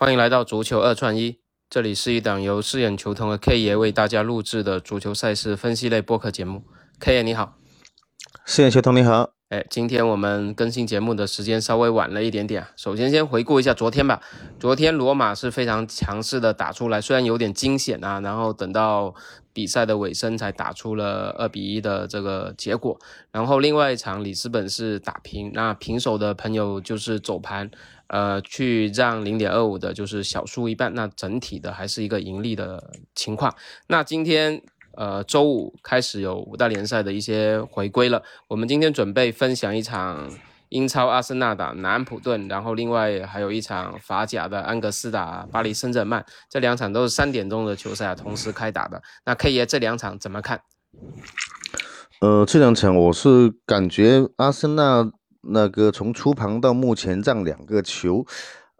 欢迎来到足球二串一，这里是一档由饰演球童的 K 爷为大家录制的足球赛事分析类播客节目。K 爷你好，饰演球童你好。哎，今天我们更新节目的时间稍微晚了一点点。首先，先回顾一下昨天吧。昨天罗马是非常强势的打出来，虽然有点惊险啊，然后等到比赛的尾声才打出了二比一的这个结果。然后另外一场里斯本是打平，那平手的朋友就是走盘，呃，去让零点二五的，就是小输一半。那整体的还是一个盈利的情况。那今天。呃，周五开始有五大联赛的一些回归了。我们今天准备分享一场英超阿森纳打南安普顿，然后另外还有一场法甲的安格斯打巴黎圣日耳曼，这两场都是三点钟的球赛啊，同时开打的。那 K 爷这两场怎么看？呃，这两场我是感觉阿森纳那个从出盘到目前让两个球。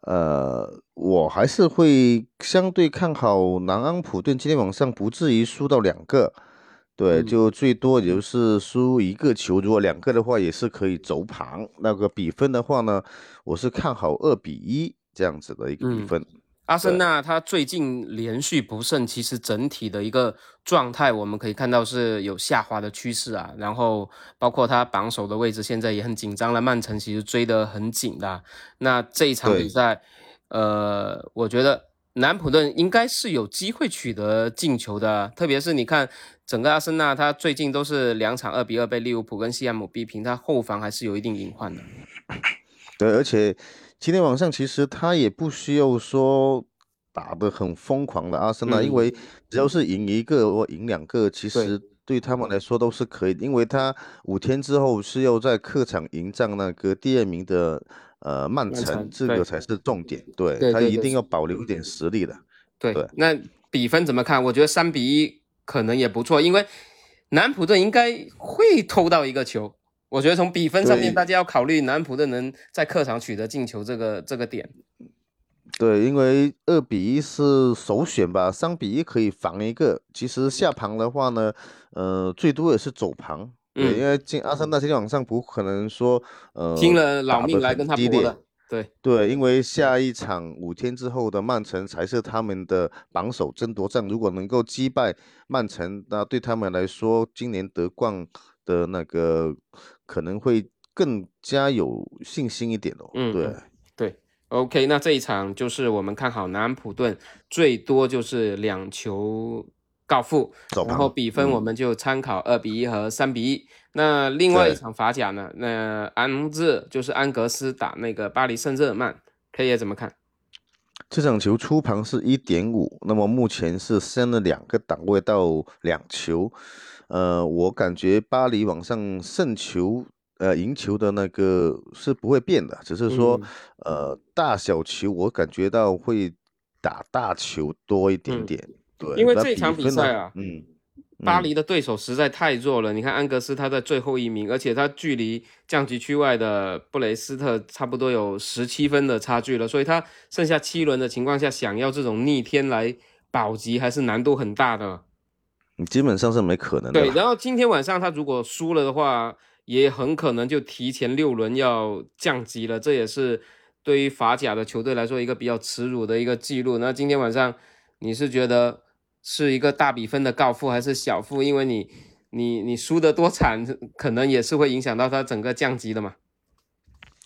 呃，我还是会相对看好南安普顿，今天晚上不至于输到两个，对，就最多也就是输一个球，如果两个的话也是可以走盘。那个比分的话呢，我是看好二比一这样子的一个比分。阿森纳他最近连续不胜，其实整体的一个状态我们可以看到是有下滑的趋势啊。然后包括他榜首的位置现在也很紧张了，曼城其实追得很紧的。那这一场比赛，呃，我觉得南普顿应该是有机会取得进球的。特别是你看整个阿森纳，他最近都是两场二比二被利物浦跟西汉姆逼平，他后防还是有一定隐患的。对，而且。今天晚上其实他也不需要说打得很疯狂的阿森纳，因为只要是赢一个或赢两个，其实对他们来说都是可以。因为他五天之后是要在客场迎战那个第二名的呃曼城，这个才是重点。对他一定要保留一点实力的。对，那比分怎么看？我觉得三比一可能也不错，因为南普顿应该会偷到一个球。我觉得从比分上面，大家要考虑南普顿能在客场取得进球这个这个点。对，因为二比一是首选吧，三比一可以防一个。其实下盘的话呢，呃，最多也是走盘。对，因为今阿森纳今天晚上不可能说呃拼了老命来跟他搏的。对对，因为下一场五天之后的曼城才是他们的榜首争夺战。如果能够击败曼城，那对他们来说，今年得冠的那个。可能会更加有信心一点哦。嗯，对对，OK，那这一场就是我们看好南安普顿，最多就是两球告负，然后比分我们就参考二比一和三比一。那另外一场法甲呢？那安日就是安格斯打那个巴黎圣日耳曼，K 爷怎么看？这场球出盘是一点五，那么目前是升了两个档位到两球。呃，我感觉巴黎往上胜球，呃，赢球的那个是不会变的，只是说，呃，大小球我感觉到会打大球多一点点。对，因为这场比赛啊，嗯，巴黎的对手实在太弱了。你看安格斯他在最后一名，而且他距离降级区外的布雷斯特差不多有十七分的差距了，所以他剩下七轮的情况下，想要这种逆天来保级还是难度很大的。你基本上是没可能的。对，然后今天晚上他如果输了的话，也很可能就提前六轮要降级了。这也是对于法甲的球队来说一个比较耻辱的一个记录。那今天晚上你是觉得是一个大比分的告负还是小负？因为你你你输的多惨，可能也是会影响到他整个降级的嘛。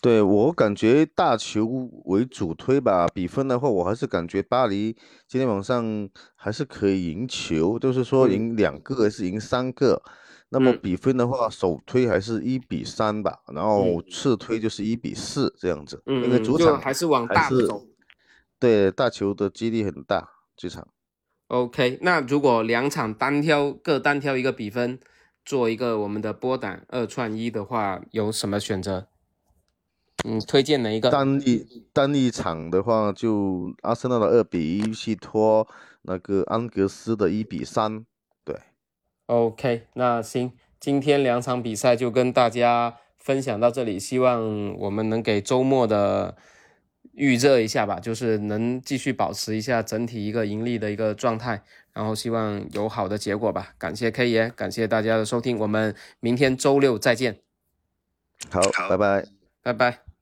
对我感觉大球为主推吧，比分的话，我还是感觉巴黎今天晚上还是可以赢球，就是说赢两个还是赢三个。那么比分的话，首推还是一比三吧，然后次推就是一比四这样子。嗯，因为主场还是往大走。对，大球的几率很大，这场。OK，那如果两场单挑各单挑一个比分，做一个我们的波胆二串一的话，有什么选择？嗯，推荐哪一个？单一单一场的话，就阿森纳的二比一去拖那个安格斯的一比三。对，OK，那行，今天两场比赛就跟大家分享到这里，希望我们能给周末的预热一下吧，就是能继续保持一下整体一个盈利的一个状态，然后希望有好的结果吧。感谢 K 爷，感谢大家的收听，我们明天周六再见。好，拜拜，拜拜。